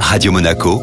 Radio Monaco,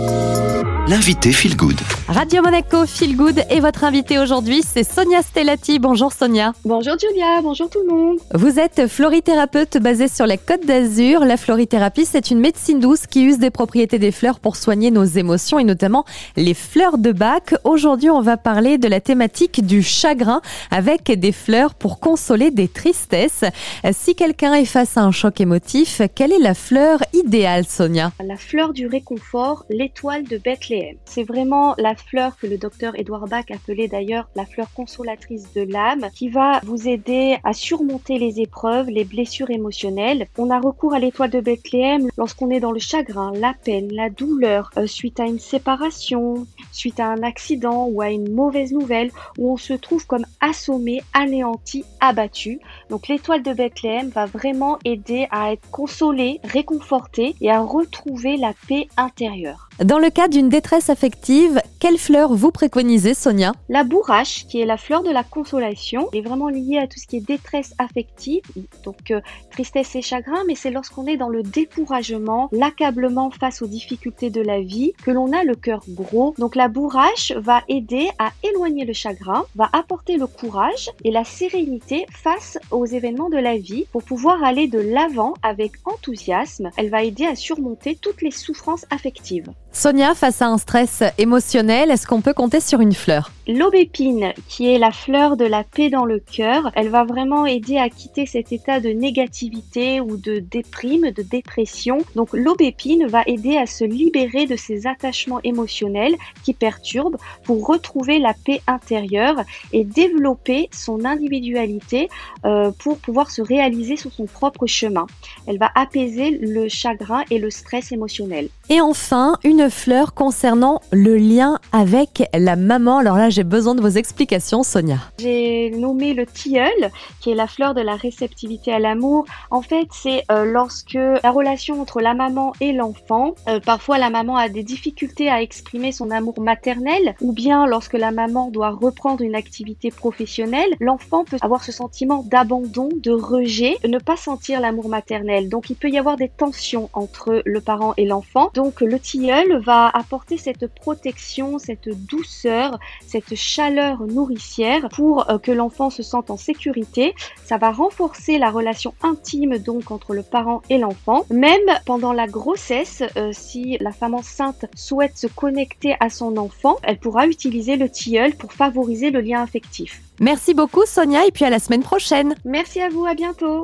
l'invité Feel Good. Radio Monaco Feel Good et votre invité aujourd'hui, c'est Sonia Stellati. Bonjour Sonia. Bonjour Julia, bonjour tout le monde. Vous êtes florithérapeute basée sur la Côte d'Azur. La florithérapie, c'est une médecine douce qui use des propriétés des fleurs pour soigner nos émotions et notamment les fleurs de bac. Aujourd'hui, on va parler de la thématique du chagrin avec des fleurs pour consoler des tristesses. Si quelqu'un est face à un choc émotif, quelle est la fleur idéale, Sonia? La fleur du réconfort, l'étoile de Bethléem. C'est vraiment la fleur que le docteur Edouard Bach appelait d'ailleurs la fleur consolatrice de l'âme, qui va vous aider à surmonter les épreuves, les blessures émotionnelles. On a recours à l'étoile de Bethléem lorsqu'on est dans le chagrin, la peine, la douleur, euh, suite à une séparation, suite à un accident ou à une mauvaise nouvelle, où on se trouve comme assommé, anéanti, abattu. Donc l'étoile de Bethléem va vraiment aider à être consolé, réconforté et à retrouver la paix intérieure. Dans le cas d'une détresse affective, quelle fleur vous préconisez, Sonia? La bourrache, qui est la fleur de la consolation, est vraiment liée à tout ce qui est détresse affective, donc euh, tristesse et chagrin, mais c'est lorsqu'on est dans le découragement, l'accablement face aux difficultés de la vie, que l'on a le cœur gros. Donc la bourrache va aider à éloigner le chagrin, va apporter le courage et la sérénité face aux événements de la vie pour pouvoir aller de l'avant avec enthousiasme. Elle va aider à surmonter toutes les souffrances affectives. Sonia, face à un stress émotionnel, est-ce qu'on peut compter sur une fleur? L'aubépine, qui est la fleur de la paix dans le cœur, elle va vraiment aider à quitter cet état de négativité ou de déprime, de dépression. Donc l'aubépine va aider à se libérer de ces attachements émotionnels qui perturbent pour retrouver la paix intérieure et développer son individualité euh, pour pouvoir se réaliser sur son propre chemin. Elle va apaiser le chagrin et le stress émotionnel. Et enfin, une fleur concernant le lien avec la maman. Alors là, j'ai besoin de vos explications, Sonia. J'ai nommé le tilleul, qui est la fleur de la réceptivité à l'amour. En fait, c'est euh, lorsque la relation entre la maman et l'enfant, euh, parfois la maman a des difficultés à exprimer son amour maternel, ou bien lorsque la maman doit reprendre une activité professionnelle, l'enfant peut avoir ce sentiment d'abandon, de rejet, ne pas sentir l'amour maternel. Donc il peut y avoir des tensions entre le parent et l'enfant. Donc le tilleul va apporter cette protection, cette douceur, cette chaleur nourricière pour euh, que l'enfant se sente en sécurité. Ça va renforcer la relation intime donc entre le parent et l'enfant. Même pendant la grossesse, euh, si la femme enceinte souhaite se connecter à son enfant, elle pourra utiliser le tilleul pour favoriser le lien affectif. Merci beaucoup Sonia et puis à la semaine prochaine. Merci à vous, à bientôt.